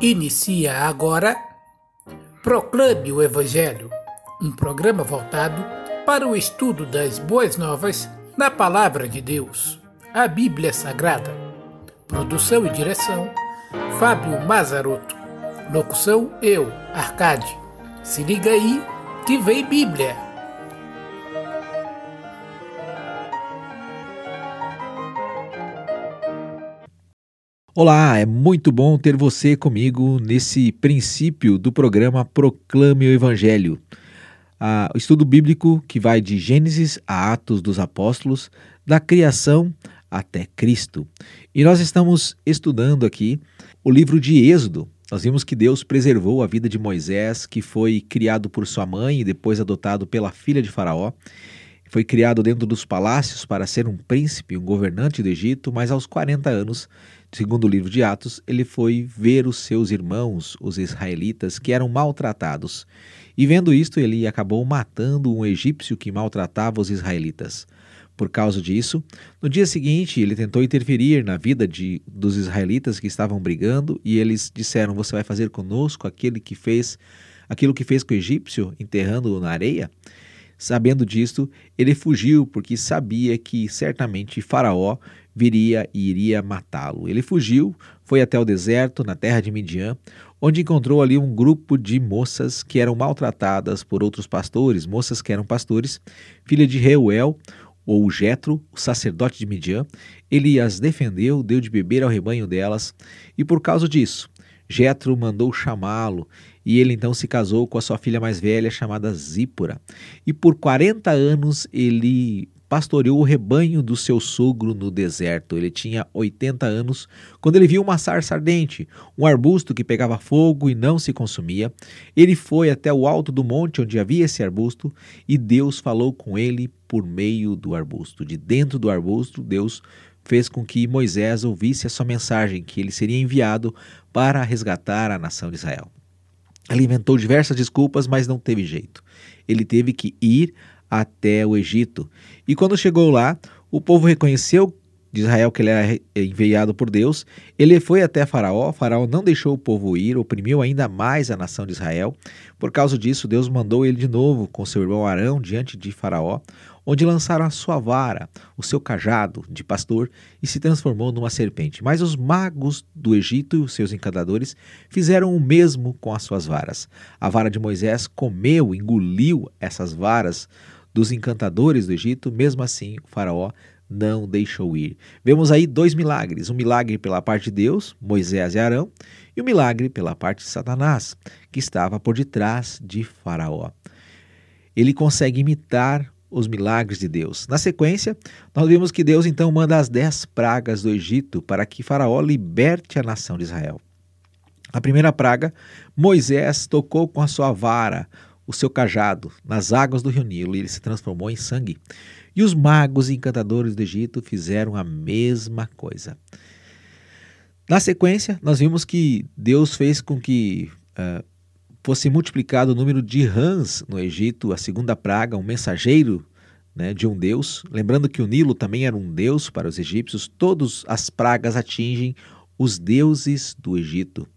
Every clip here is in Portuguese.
Inicia agora Proclame o Evangelho, um programa voltado para o estudo das boas novas na Palavra de Deus, a Bíblia Sagrada. Produção e direção: Fábio Mazarotto. Locução: eu, Arcade. Se liga aí que vem Bíblia. Olá, é muito bom ter você comigo nesse princípio do programa Proclame o Evangelho. Ah, o estudo bíblico que vai de Gênesis a Atos dos Apóstolos, da criação até Cristo. E nós estamos estudando aqui o livro de Êxodo. Nós vimos que Deus preservou a vida de Moisés, que foi criado por sua mãe e depois adotado pela filha de Faraó. Foi criado dentro dos palácios para ser um príncipe, um governante do Egito, mas aos 40 anos Segundo o livro de Atos, ele foi ver os seus irmãos, os israelitas, que eram maltratados. E vendo isto, ele acabou matando um egípcio que maltratava os israelitas. Por causa disso, no dia seguinte, ele tentou interferir na vida de, dos israelitas que estavam brigando, e eles disseram: Você vai fazer conosco aquele que fez aquilo que fez com o egípcio, enterrando-o na areia? Sabendo disto, ele fugiu porque sabia que certamente Faraó viria e iria matá-lo. Ele fugiu, foi até o deserto, na terra de Midian, onde encontrou ali um grupo de moças que eram maltratadas por outros pastores, moças que eram pastores, filha de Reuel, ou Jetro, o sacerdote de Midian. Ele as defendeu, deu de beber ao rebanho delas, e por causa disso, Jetro mandou chamá-lo, e ele então se casou com a sua filha mais velha chamada Zípora. E por 40 anos ele pastoreou o rebanho do seu sogro no deserto. Ele tinha 80 anos quando ele viu uma sarça ardente, um arbusto que pegava fogo e não se consumia. Ele foi até o alto do monte onde havia esse arbusto e Deus falou com ele por meio do arbusto. De dentro do arbusto, Deus fez com que Moisés ouvisse a sua mensagem, que ele seria enviado para resgatar a nação de Israel. Ele inventou diversas desculpas, mas não teve jeito. Ele teve que ir até o Egito. E quando chegou lá, o povo reconheceu de Israel que ele era enviado por Deus. Ele foi até Faraó. Faraó não deixou o povo ir, oprimiu ainda mais a nação de Israel. Por causa disso, Deus mandou ele de novo com seu irmão Arão diante de Faraó, onde lançaram a sua vara, o seu cajado de pastor, e se transformou numa serpente. Mas os magos do Egito e os seus encantadores fizeram o mesmo com as suas varas. A vara de Moisés comeu, engoliu essas varas dos encantadores do Egito, mesmo assim o faraó não deixou ir. Vemos aí dois milagres: um milagre pela parte de Deus, Moisés e Arão, e um milagre pela parte de Satanás, que estava por detrás de Faraó. Ele consegue imitar os milagres de Deus. Na sequência, nós vimos que Deus então manda as dez pragas do Egito para que Faraó liberte a nação de Israel. A primeira praga, Moisés tocou com a sua vara o seu cajado nas águas do rio Nilo e ele se transformou em sangue. E os magos e encantadores do Egito fizeram a mesma coisa. Na sequência, nós vimos que Deus fez com que uh, fosse multiplicado o número de rãs no Egito, a segunda praga, um mensageiro né, de um deus. Lembrando que o Nilo também era um deus para os egípcios, todas as pragas atingem os deuses do Egito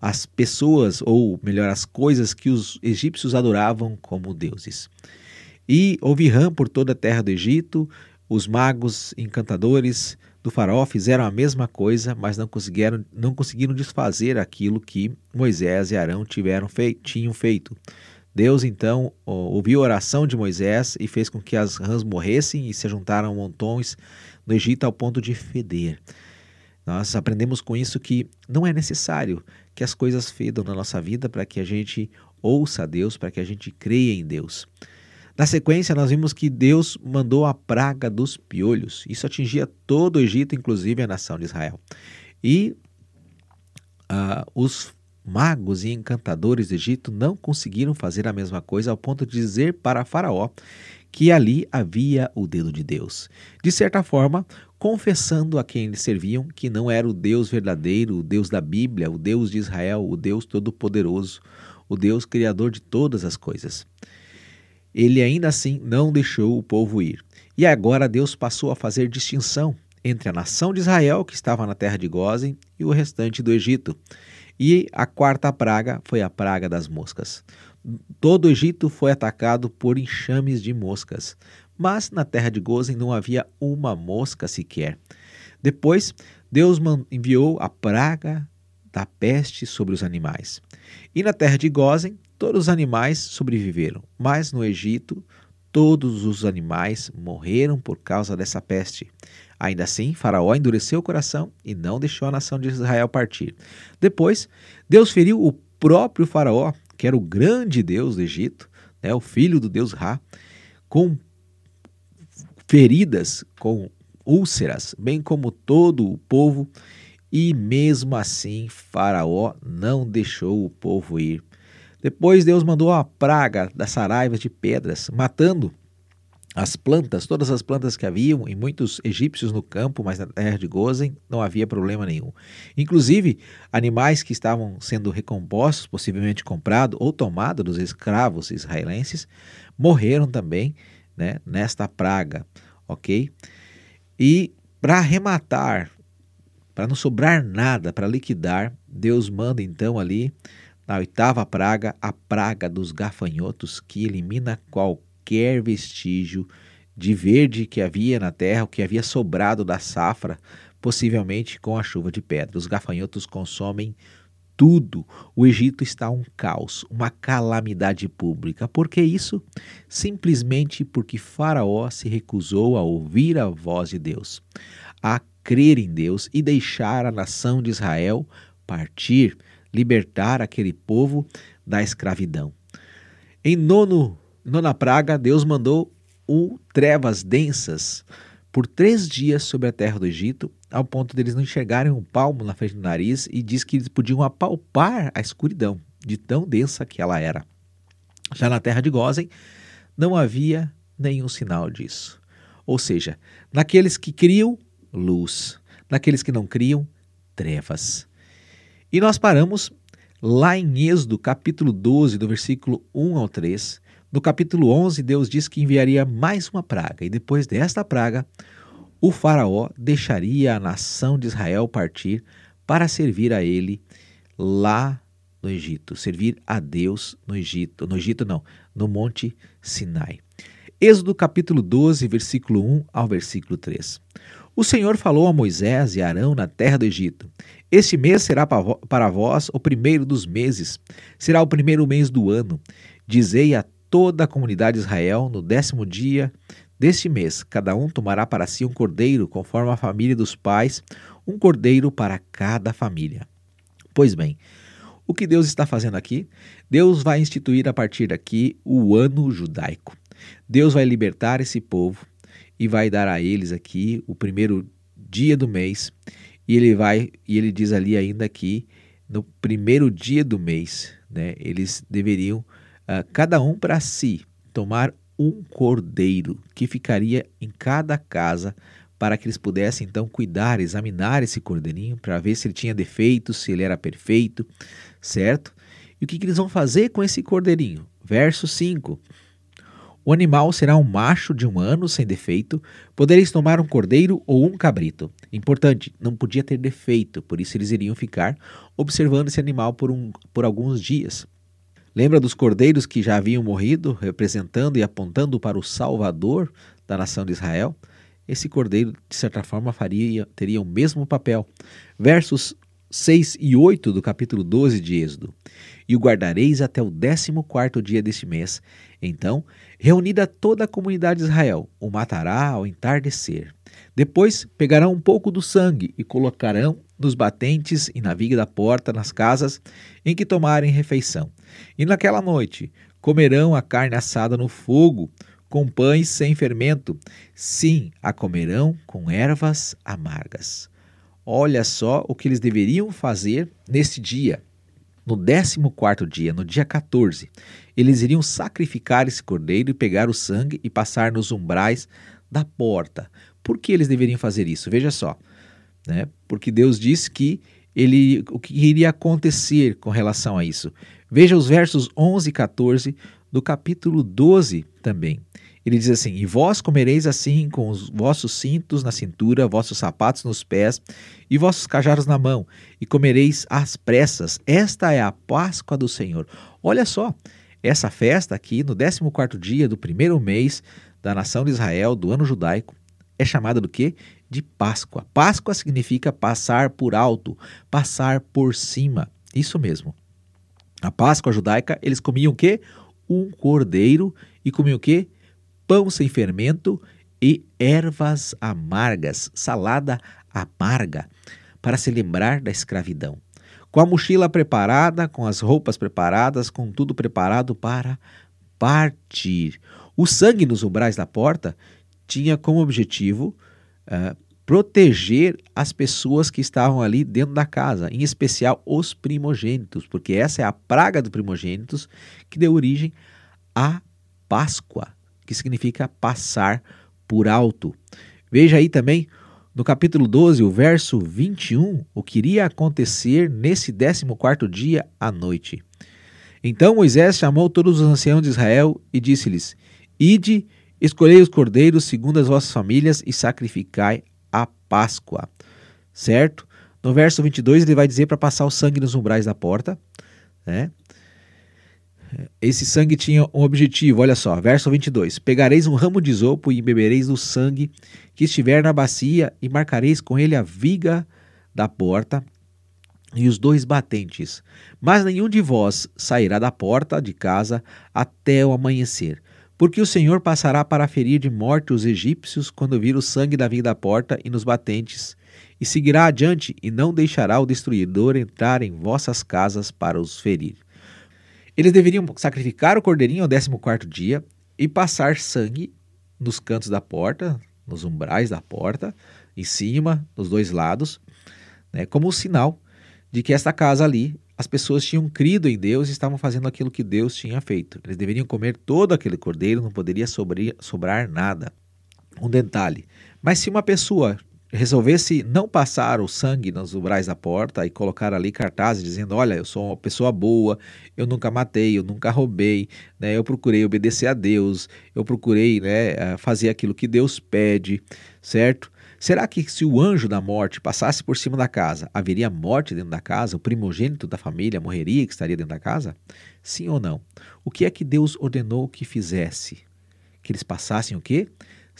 as pessoas, ou melhor, as coisas que os egípcios adoravam como deuses. E houve rã por toda a terra do Egito, os magos encantadores do faraó fizeram a mesma coisa, mas não conseguiram, não conseguiram desfazer aquilo que Moisés e Arão tiveram feito, tinham feito. Deus então ouviu a oração de Moisés e fez com que as rãs morressem e se juntaram montões no Egito ao ponto de feder. Nós aprendemos com isso que não é necessário que as coisas fedam na nossa vida para que a gente ouça a Deus, para que a gente creia em Deus. Na sequência, nós vimos que Deus mandou a praga dos piolhos. Isso atingia todo o Egito, inclusive a nação de Israel. E uh, os magos e encantadores do Egito não conseguiram fazer a mesma coisa ao ponto de dizer para Faraó que ali havia o dedo de Deus. De certa forma, confessando a quem eles serviam que não era o Deus verdadeiro, o Deus da Bíblia, o Deus de Israel, o Deus todo-poderoso, o Deus criador de todas as coisas. Ele ainda assim não deixou o povo ir. E agora Deus passou a fazer distinção entre a nação de Israel, que estava na terra de Gozen, e o restante do Egito. E a quarta praga foi a praga das moscas. Todo o Egito foi atacado por enxames de moscas, mas na terra de Gozen não havia uma mosca sequer. Depois, Deus enviou a praga da peste sobre os animais. E na terra de Gozen, todos os animais sobreviveram, mas no Egito, todos os animais morreram por causa dessa peste. Ainda assim, Faraó endureceu o coração e não deixou a nação de Israel partir. Depois, Deus feriu o próprio Faraó, que era o grande Deus do Egito, né, o filho do Deus Ra, com feridas, com úlceras, bem como todo o povo, e mesmo assim Faraó não deixou o povo ir. Depois Deus mandou a praga das saraivas de pedras, matando as plantas, todas as plantas que haviam, e muitos egípcios no campo, mas na terra de Gozen não havia problema nenhum. Inclusive, animais que estavam sendo recompostos, possivelmente comprados ou tomados dos escravos israelenses, morreram também né, nesta praga, ok? E para arrematar, para não sobrar nada, para liquidar, Deus manda então ali, na oitava praga, a praga dos gafanhotos, que elimina qualquer vestígio de verde que havia na terra, o que havia sobrado da safra, possivelmente com a chuva de pedra. Os gafanhotos consomem tudo. O Egito está um caos, uma calamidade pública. Por que isso? Simplesmente porque Faraó se recusou a ouvir a voz de Deus, a crer em Deus e deixar a nação de Israel partir, libertar aquele povo da escravidão. Em nono Nona praga, Deus mandou o trevas densas por três dias sobre a terra do Egito, ao ponto deles não enxergarem um palmo na frente do nariz, e diz que eles podiam apalpar a escuridão, de tão densa que ela era. Já na terra de Gozen, não havia nenhum sinal disso. Ou seja, naqueles que criam, luz, naqueles que não criam, trevas. E nós paramos lá em Êxodo, capítulo 12, do versículo 1 ao 3, no capítulo 11, Deus diz que enviaria mais uma praga, e depois desta praga, o Faraó deixaria a nação de Israel partir para servir a ele lá no Egito, servir a Deus no Egito, no Egito não, no Monte Sinai. Êxodo capítulo 12, versículo 1 ao versículo 3. O Senhor falou a Moisés e Arão na terra do Egito: Este mês será para vós o primeiro dos meses, será o primeiro mês do ano. Dizei a toda a comunidade de Israel no décimo dia deste mês. Cada um tomará para si um cordeiro, conforme a família dos pais, um cordeiro para cada família. Pois bem, o que Deus está fazendo aqui? Deus vai instituir a partir daqui o ano judaico. Deus vai libertar esse povo e vai dar a eles aqui o primeiro dia do mês. E ele vai e ele diz ali ainda que no primeiro dia do mês, né, eles deveriam uh, cada um para si, tomar um cordeiro que ficaria em cada casa para que eles pudessem então cuidar, examinar esse cordeirinho para ver se ele tinha defeitos, se ele era perfeito, certo? E o que, que eles vão fazer com esse cordeirinho? Verso 5. O animal será um macho de um ano sem defeito. Podereis tomar um cordeiro ou um cabrito. Importante, não podia ter defeito, por isso eles iriam ficar observando esse animal por, um, por alguns dias. Lembra dos cordeiros que já haviam morrido, representando e apontando para o Salvador da nação de Israel? Esse cordeiro, de certa forma, faria, teria o mesmo papel. Versos 6 e 8 do capítulo 12 de Êxodo. E o guardareis até o décimo quarto dia deste mês. Então, reunida toda a comunidade de Israel, o matará ao entardecer. Depois pegarão um pouco do sangue e colocarão nos batentes e na viga da porta nas casas em que tomarem refeição. E naquela noite comerão a carne assada no fogo, com pães sem fermento. Sim, a comerão com ervas amargas. Olha só o que eles deveriam fazer nesse dia. No 14 dia, no dia 14, eles iriam sacrificar esse cordeiro e pegar o sangue e passar nos umbrais da porta. Por que eles deveriam fazer isso? Veja só, né? porque Deus disse que ele, o que iria acontecer com relação a isso. Veja os versos 11 e 14 do capítulo 12 também. Ele diz assim: E vós comereis assim com os vossos cintos na cintura, vossos sapatos nos pés e vossos cajados na mão, e comereis às pressas. Esta é a Páscoa do Senhor. Olha só, essa festa aqui, no 14 dia do primeiro mês da nação de Israel, do ano judaico, é chamada do quê? De Páscoa. Páscoa significa passar por alto, passar por cima. Isso mesmo. A Páscoa judaica, eles comiam o quê? Um cordeiro e comiam o quê? Pão sem fermento e ervas amargas, salada amarga, para se lembrar da escravidão. Com a mochila preparada, com as roupas preparadas, com tudo preparado para partir. O sangue nos umbrais da porta tinha como objetivo uh, proteger as pessoas que estavam ali dentro da casa, em especial os primogênitos, porque essa é a praga dos primogênitos que deu origem à Páscoa, que significa passar por alto. Veja aí também no capítulo 12, o verso 21, o que iria acontecer nesse 14 dia à noite. Então Moisés chamou todos os anciãos de Israel e disse-lhes: Ide, escolhei os cordeiros segundo as vossas famílias e sacrificai a Páscoa, certo? No verso 22 ele vai dizer para passar o sangue nos umbrais da porta, né? Esse sangue tinha um objetivo, olha só, verso 22: Pegareis um ramo de isopo e bebereis do sangue que estiver na bacia, e marcareis com ele a viga da porta e os dois batentes. Mas nenhum de vós sairá da porta de casa até o amanhecer. Porque o Senhor passará para ferir de morte os egípcios quando vir o sangue da vinda da porta e nos batentes, e seguirá adiante e não deixará o destruidor entrar em vossas casas para os ferir. Eles deveriam sacrificar o cordeirinho ao 14 dia e passar sangue nos cantos da porta, nos umbrais da porta, em cima, nos dois lados, né, como um sinal de que esta casa ali as pessoas tinham crido em Deus e estavam fazendo aquilo que Deus tinha feito. Eles deveriam comer todo aquele cordeiro, não poderia sobrar nada. Um detalhe: mas se uma pessoa resolvesse não passar o sangue nos umbrais da porta e colocar ali cartazes dizendo: Olha, eu sou uma pessoa boa, eu nunca matei, eu nunca roubei, né, eu procurei obedecer a Deus, eu procurei né, fazer aquilo que Deus pede, certo? Será que se o anjo da morte passasse por cima da casa, haveria morte dentro da casa? O primogênito da família morreria que estaria dentro da casa? Sim ou não? O que é que Deus ordenou que fizesse? Que eles passassem o quê?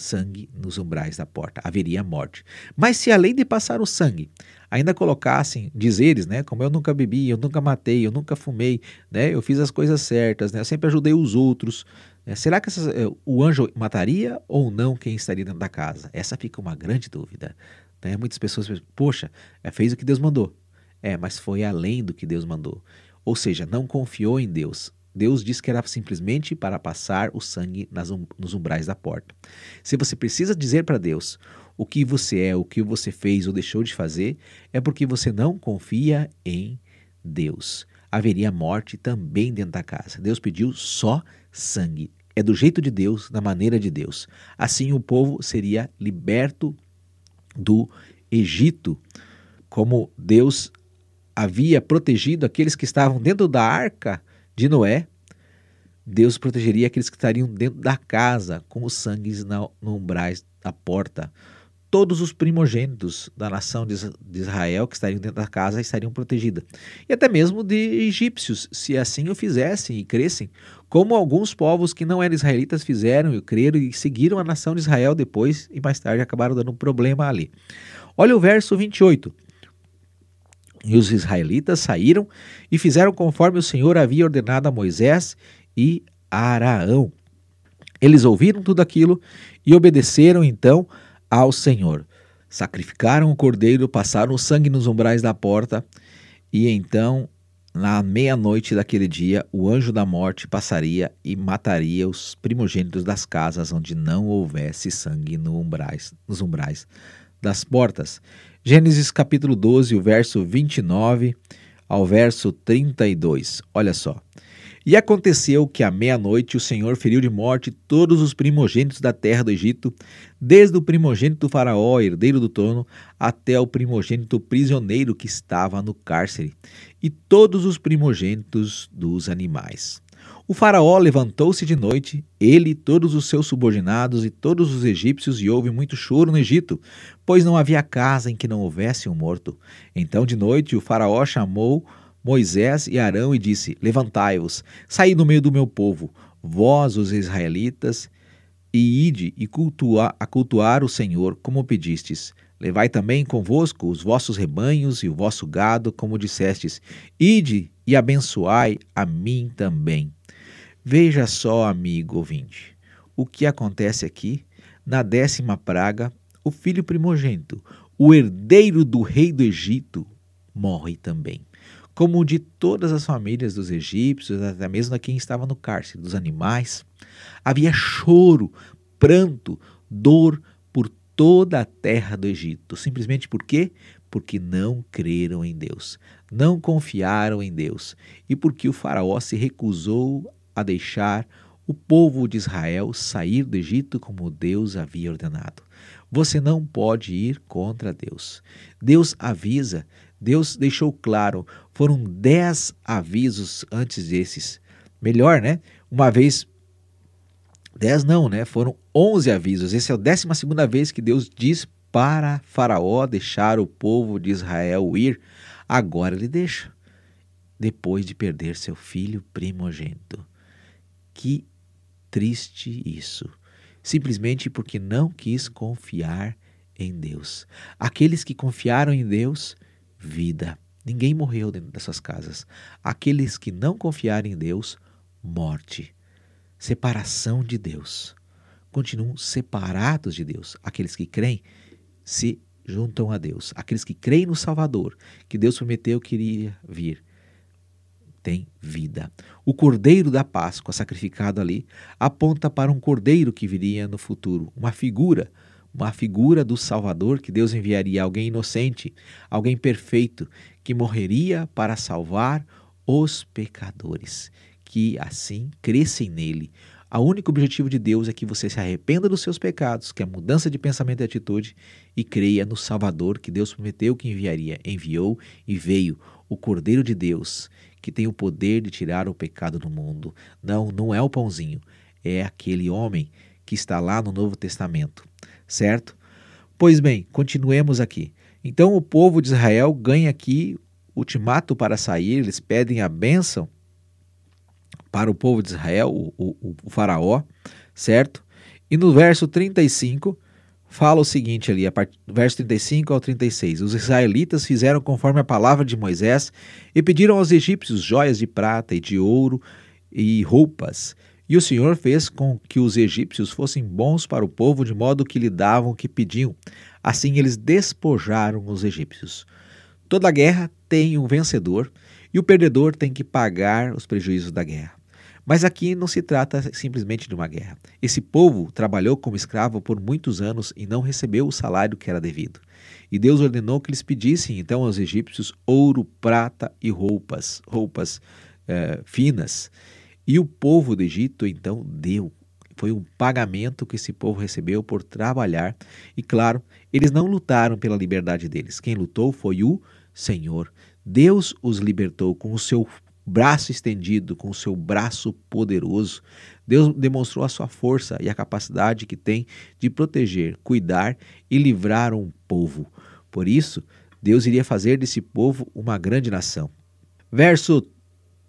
Sangue nos umbrais da porta. Haveria morte. Mas se além de passar o sangue, ainda colocassem dizeres, né, como eu nunca bebi, eu nunca matei, eu nunca fumei, né, eu fiz as coisas certas, né, eu sempre ajudei os outros, é, será que essas, é, o anjo mataria ou não quem estaria dentro da casa? Essa fica uma grande dúvida. Né? Muitas pessoas pensam, poxa, é, fez o que Deus mandou. É, mas foi além do que Deus mandou. Ou seja, não confiou em Deus. Deus disse que era simplesmente para passar o sangue nas nos umbrais da porta. Se você precisa dizer para Deus o que você é, o que você fez ou deixou de fazer, é porque você não confia em Deus. Haveria morte também dentro da casa. Deus pediu só sangue é do jeito de Deus, da maneira de Deus. Assim o povo seria liberto do Egito, como Deus havia protegido aqueles que estavam dentro da arca de Noé. Deus protegeria aqueles que estariam dentro da casa com os sangues no umbrais da porta todos os primogênitos da nação de Israel que estariam dentro da casa estariam protegidos. E até mesmo de egípcios, se assim o fizessem e crescem, como alguns povos que não eram israelitas fizeram e creram e seguiram a nação de Israel depois e mais tarde acabaram dando um problema ali. Olha o verso 28. E os israelitas saíram e fizeram conforme o Senhor havia ordenado a Moisés e a Araão. Eles ouviram tudo aquilo e obedeceram então ao Senhor. Sacrificaram o cordeiro, passaram o sangue nos umbrais da porta, e então, na meia-noite daquele dia, o anjo da morte passaria e mataria os primogênitos das casas onde não houvesse sangue no umbrais, nos umbrais das portas. Gênesis capítulo 12, o verso 29 ao verso 32. Olha só. E aconteceu que à meia-noite o Senhor feriu de morte todos os primogênitos da terra do Egito, desde o primogênito faraó, herdeiro do trono, até o primogênito prisioneiro que estava no cárcere, e todos os primogênitos dos animais. O faraó levantou-se de noite, ele, todos os seus subordinados e todos os egípcios, e houve muito choro no Egito, pois não havia casa em que não houvesse um morto. Então de noite o faraó chamou Moisés e Arão e disse: Levantai-vos, saí do meio do meu povo, vós os israelitas, e ide e cultuar, a cultuar o Senhor, como pedistes. Levai também convosco os vossos rebanhos e o vosso gado, como dissestes. Ide e abençoai a mim também. Veja só, amigo ouvinte, o que acontece aqui na décima praga, o filho primogênito, o herdeiro do rei do Egito, morre também. Como de todas as famílias dos egípcios, até mesmo da quem estava no cárcere, dos animais, havia choro, pranto, dor por toda a terra do Egito. Simplesmente por quê? Porque não creram em Deus, não confiaram em Deus e porque o Faraó se recusou a deixar o povo de Israel sair do Egito como Deus havia ordenado. Você não pode ir contra Deus. Deus avisa, Deus deixou claro, foram dez avisos antes desses. Melhor, né? Uma vez. Dez não, né? Foram onze avisos. Essa é a décima segunda vez que Deus diz para Faraó deixar o povo de Israel ir. Agora ele deixa, depois de perder seu filho primogênito. Que triste isso. Simplesmente porque não quis confiar em Deus. Aqueles que confiaram em Deus, vida. Ninguém morreu dentro dessas casas. Aqueles que não confiaram em Deus, morte. Separação de Deus. Continuam separados de Deus. Aqueles que creem se juntam a Deus. Aqueles que creem no Salvador, que Deus prometeu que iria vir, tem vida. O cordeiro da Páscoa sacrificado ali aponta para um cordeiro que viria no futuro, uma figura, uma figura do Salvador que Deus enviaria alguém inocente, alguém perfeito que morreria para salvar os pecadores, que assim crescem nele. O único objetivo de Deus é que você se arrependa dos seus pecados, que a mudança de pensamento e atitude, e creia no Salvador que Deus prometeu que enviaria. Enviou e veio o Cordeiro de Deus, que tem o poder de tirar o pecado do mundo. Não, não é o pãozinho, é aquele homem que está lá no Novo Testamento, certo? Pois bem, continuemos aqui. Então o povo de Israel ganha aqui ultimato para sair, eles pedem a bênção para o povo de Israel, o, o, o faraó, certo? E no verso 35, fala o seguinte ali, a part... verso 35 ao 36. Os israelitas fizeram conforme a palavra de Moisés e pediram aos egípcios joias de prata e de ouro e roupas. E o Senhor fez com que os egípcios fossem bons para o povo, de modo que lhe davam o que pediam. Assim eles despojaram os egípcios. Toda guerra tem um vencedor e o perdedor tem que pagar os prejuízos da guerra. Mas aqui não se trata simplesmente de uma guerra. Esse povo trabalhou como escravo por muitos anos e não recebeu o salário que era devido. E Deus ordenou que eles pedissem então aos egípcios ouro, prata e roupas, roupas eh, finas. E o povo do Egito então deu. Foi um pagamento que esse povo recebeu por trabalhar. E claro, eles não lutaram pela liberdade deles. Quem lutou foi o Senhor. Deus os libertou com o seu braço estendido, com o seu braço poderoso. Deus demonstrou a sua força e a capacidade que tem de proteger, cuidar e livrar um povo. Por isso, Deus iria fazer desse povo uma grande nação. Verso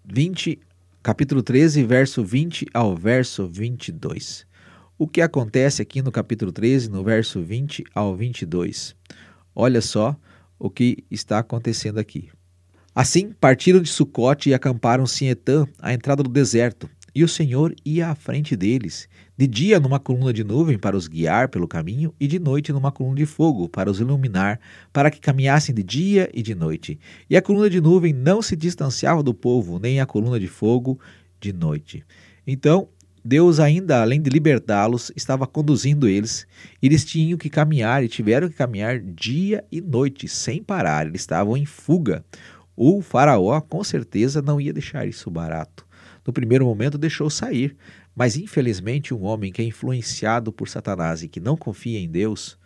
20, capítulo 13, verso 20 ao verso 22. O que acontece aqui no capítulo 13, no verso 20 ao 22? Olha só o que está acontecendo aqui. Assim, partiram de Sucote e acamparam-se em Etã, à entrada do deserto. E o Senhor ia à frente deles, de dia numa coluna de nuvem para os guiar pelo caminho, e de noite numa coluna de fogo para os iluminar, para que caminhassem de dia e de noite. E a coluna de nuvem não se distanciava do povo, nem a coluna de fogo de noite. Então, Deus, ainda além de libertá-los, estava conduzindo eles. Eles tinham que caminhar e tiveram que caminhar dia e noite, sem parar. Eles estavam em fuga. O faraó com certeza não ia deixar isso barato. No primeiro momento deixou sair, mas infelizmente um homem que é influenciado por Satanás e que não confia em Deus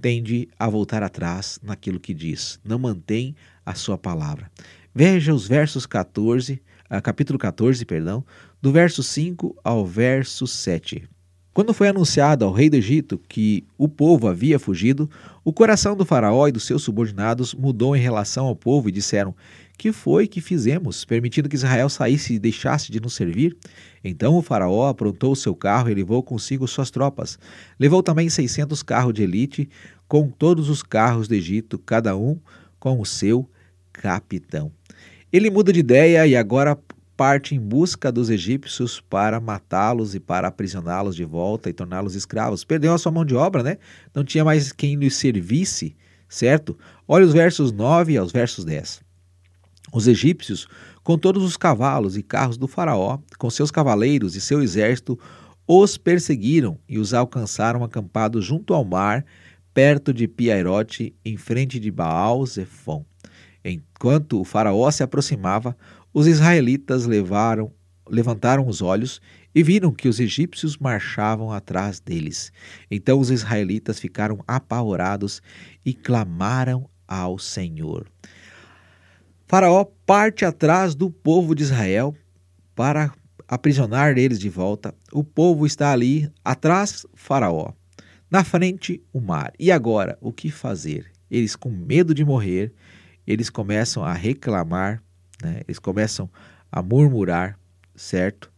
tende a voltar atrás naquilo que diz, não mantém a sua palavra. Veja os versos 14 capítulo 14, perdão, do verso 5 ao verso 7. Quando foi anunciado ao rei do Egito que o povo havia fugido, o coração do faraó e dos seus subordinados mudou em relação ao povo e disseram: Que foi que fizemos, permitindo que Israel saísse e deixasse de nos servir? Então o faraó aprontou o seu carro e levou consigo suas tropas. Levou também seiscentos carros de elite, com todos os carros do Egito, cada um com o seu capitão. Ele muda de ideia e agora parte em busca dos egípcios para matá-los e para aprisioná-los de volta e torná-los escravos. Perdeu a sua mão de obra, né? Não tinha mais quem lhe servisse, certo? Olha os versos 9 aos versos 10. Os egípcios, com todos os cavalos e carros do faraó, com seus cavaleiros e seu exército, os perseguiram e os alcançaram acampados junto ao mar, perto de Piairote, em frente de Baal-Zephon. Enquanto o faraó se aproximava, os israelitas levaram, levantaram os olhos e viram que os egípcios marchavam atrás deles. Então os israelitas ficaram apavorados e clamaram ao Senhor. Faraó parte atrás do povo de Israel para aprisionar eles de volta. O povo está ali atrás Faraó. Na frente o mar. E agora, o que fazer? Eles com medo de morrer, eles começam a reclamar né? Eles começam a murmurar, certo?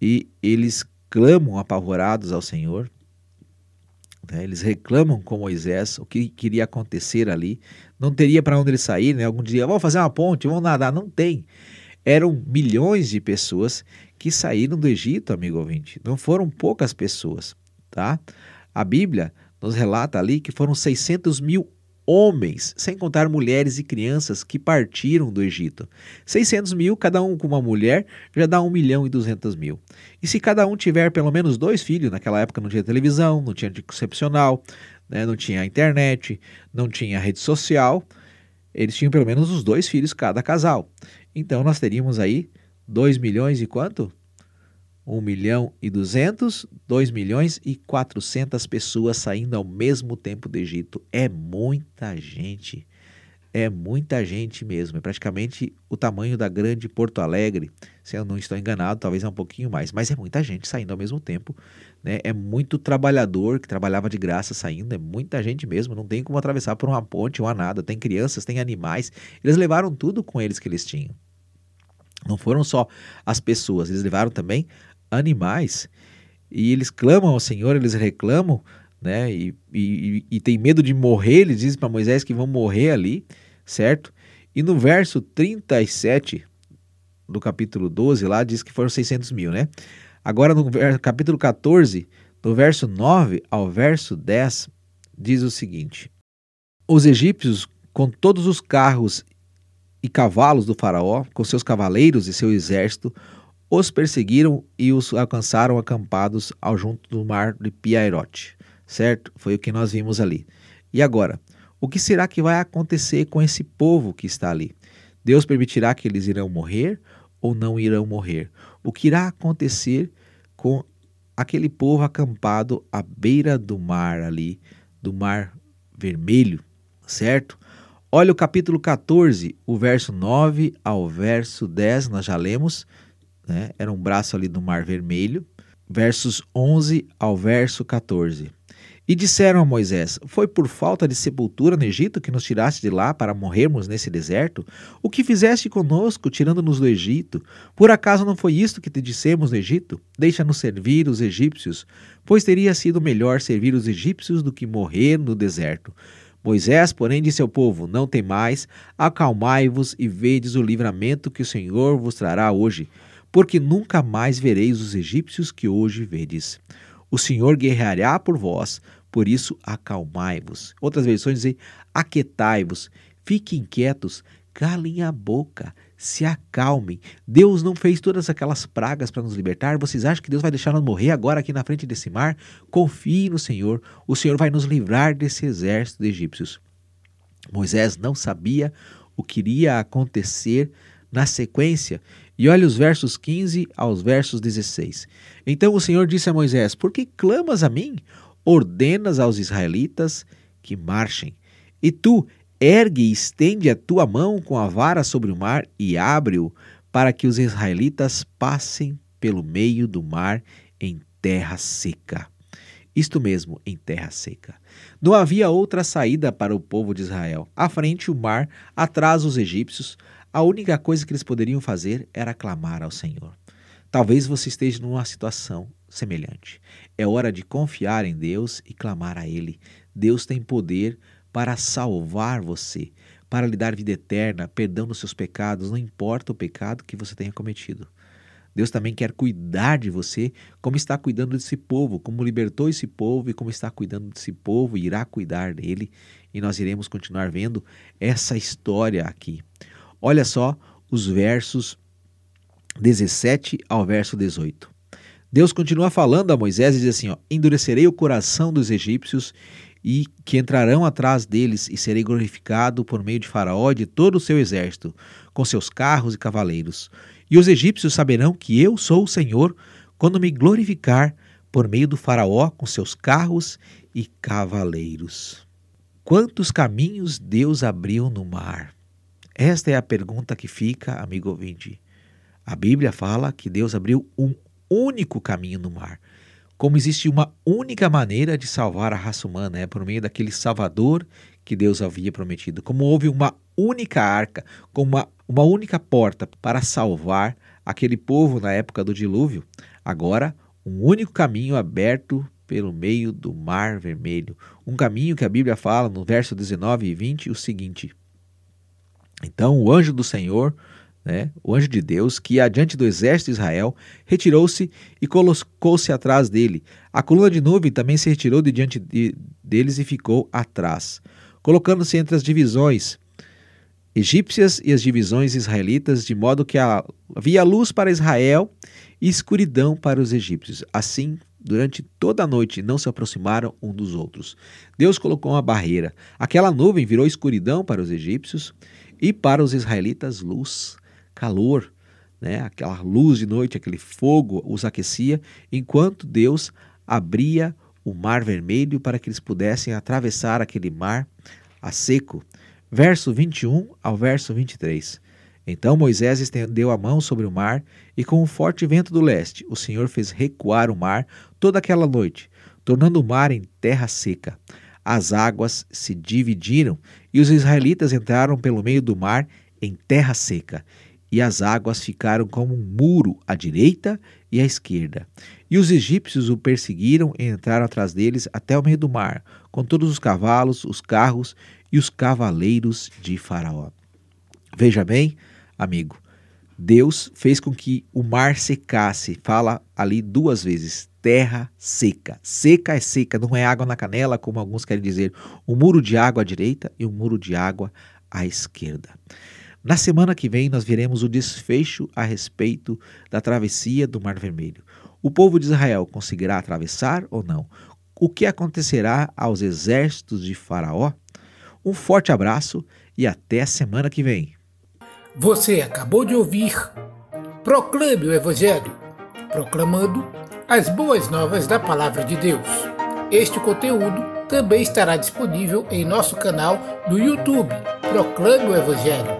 E eles clamam apavorados ao Senhor. Né? Eles reclamam com Moisés o que queria acontecer ali. Não teria para onde eles sair, né? Algum dia, vamos fazer uma ponte, vamos nadar. Não tem. Eram milhões de pessoas que saíram do Egito, amigo ouvinte. Não foram poucas pessoas, tá? A Bíblia nos relata ali que foram 600 mil homens, sem contar mulheres e crianças que partiram do Egito. 600 mil, cada um com uma mulher, já dá 1 milhão e 200 mil. E se cada um tiver pelo menos dois filhos, naquela época não tinha televisão, não tinha anticoncepcional, né, não tinha internet, não tinha rede social, eles tinham pelo menos os dois filhos cada casal. Então nós teríamos aí 2 milhões e quanto? 1 milhão e 200, 2 milhões e 400 pessoas saindo ao mesmo tempo do Egito. É muita gente. É muita gente mesmo. É praticamente o tamanho da grande Porto Alegre. Se eu não estou enganado, talvez é um pouquinho mais. Mas é muita gente saindo ao mesmo tempo. Né? É muito trabalhador que trabalhava de graça saindo. É muita gente mesmo. Não tem como atravessar por uma ponte ou a nada. Tem crianças, tem animais. Eles levaram tudo com eles que eles tinham. Não foram só as pessoas, eles levaram também animais e eles clamam ao Senhor, eles reclamam, né? E, e, e tem medo de morrer, eles dizem para Moisés que vão morrer ali, certo? E no verso 37 do capítulo 12, lá diz que foram 600 mil, né? Agora no capítulo 14, do verso 9 ao verso 10, diz o seguinte: Os egípcios, com todos os carros e cavalos do Faraó, com seus cavaleiros e seu exército, os perseguiram e os alcançaram acampados ao junto do mar de Piairote. Certo? Foi o que nós vimos ali. E agora, o que será que vai acontecer com esse povo que está ali? Deus permitirá que eles irão morrer ou não irão morrer? O que irá acontecer com aquele povo acampado à beira do mar ali, do mar vermelho, certo? Olha o capítulo 14, o verso 9 ao verso 10, nós já lemos né? era um braço ali do Mar Vermelho, versos 11 ao verso 14. E disseram a Moisés: Foi por falta de sepultura no Egito que nos tiraste de lá para morrermos nesse deserto? O que fizeste conosco, tirando-nos do Egito? Por acaso não foi isto que te dissemos no Egito? Deixa-nos servir os egípcios, pois teria sido melhor servir os egípcios do que morrer no deserto. Moisés, porém, disse ao povo: Não temais, acalmai-vos e vedes o livramento que o Senhor vos trará hoje porque nunca mais vereis os egípcios que hoje vedes. O Senhor guerreará por vós, por isso acalmai-vos. Outras versões dizem: aquetai-vos, fiquem quietos, calem a boca, se acalmem. Deus não fez todas aquelas pragas para nos libertar. Vocês acham que Deus vai deixar nós morrer agora aqui na frente desse mar? Confie no Senhor. O Senhor vai nos livrar desse exército de egípcios. Moisés não sabia o que iria acontecer na sequência e olhe os versos 15 aos versos 16. Então o Senhor disse a Moisés: Por que clamas a mim? Ordenas aos israelitas que marchem. E tu, ergue e estende a tua mão com a vara sobre o mar e abre-o para que os israelitas passem pelo meio do mar em terra seca. Isto mesmo, em terra seca. Não havia outra saída para o povo de Israel. À frente, o mar, atrás, os egípcios. A única coisa que eles poderiam fazer era clamar ao Senhor. Talvez você esteja numa situação semelhante. É hora de confiar em Deus e clamar a Ele. Deus tem poder para salvar você, para lhe dar vida eterna, perdão dos seus pecados, não importa o pecado que você tenha cometido. Deus também quer cuidar de você, como está cuidando desse povo, como libertou esse povo e como está cuidando desse povo e irá cuidar dele. E nós iremos continuar vendo essa história aqui. Olha só os versos 17 ao verso 18. Deus continua falando a Moisés e diz assim: ó, Endurecerei o coração dos egípcios e que entrarão atrás deles, e serei glorificado por meio de Faraó e de todo o seu exército, com seus carros e cavaleiros. E os egípcios saberão que eu sou o Senhor quando me glorificar por meio do Faraó com seus carros e cavaleiros. Quantos caminhos Deus abriu no mar? Esta é a pergunta que fica, amigo ouvinte. A Bíblia fala que Deus abriu um único caminho no mar. Como existe uma única maneira de salvar a raça humana, é por meio daquele Salvador que Deus havia prometido. Como houve uma única arca, como uma, uma única porta para salvar aquele povo na época do dilúvio, agora um único caminho aberto pelo meio do Mar Vermelho. Um caminho que a Bíblia fala no verso 19 e 20 o seguinte: Então o anjo do Senhor né, o anjo de Deus, que adiante do exército de Israel, retirou-se e colocou-se atrás dele. A coluna de nuvem também se retirou de diante de, deles e ficou atrás, colocando-se entre as divisões egípcias e as divisões israelitas, de modo que havia luz para Israel e escuridão para os egípcios. Assim, durante toda a noite não se aproximaram um dos outros. Deus colocou uma barreira. Aquela nuvem virou escuridão para os egípcios e para os israelitas luz calor, né? aquela luz de noite, aquele fogo os aquecia, enquanto Deus abria o mar vermelho para que eles pudessem atravessar aquele mar a seco. Verso 21 ao verso 23. Então Moisés estendeu a mão sobre o mar, e com um forte vento do leste, o Senhor fez recuar o mar toda aquela noite, tornando o mar em terra seca. As águas se dividiram, e os israelitas entraram pelo meio do mar em terra seca, e as águas ficaram como um muro à direita e à esquerda. E os egípcios o perseguiram e entraram atrás deles até o meio do mar, com todos os cavalos, os carros e os cavaleiros de Faraó. Veja bem, amigo, Deus fez com que o mar secasse. Fala ali duas vezes: terra seca. Seca é seca, não é água na canela, como alguns querem dizer. Um muro de água à direita e um muro de água à esquerda. Na semana que vem, nós veremos o desfecho a respeito da travessia do Mar Vermelho. O povo de Israel conseguirá atravessar ou não? O que acontecerá aos exércitos de Faraó? Um forte abraço e até a semana que vem. Você acabou de ouvir Proclame o Evangelho proclamando as boas novas da Palavra de Deus. Este conteúdo também estará disponível em nosso canal do YouTube Proclame o Evangelho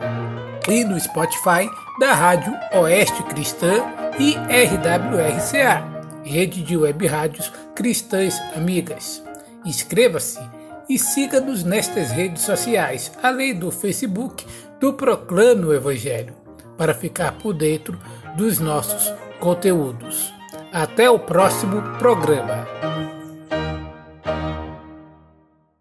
e no Spotify da Rádio Oeste Cristã e RWRCA, Rede de Web Rádios Cristãs Amigas. Inscreva-se e siga-nos nestas redes sociais, além do Facebook do Proclame o Evangelho, para ficar por dentro dos nossos conteúdos. Até o próximo programa.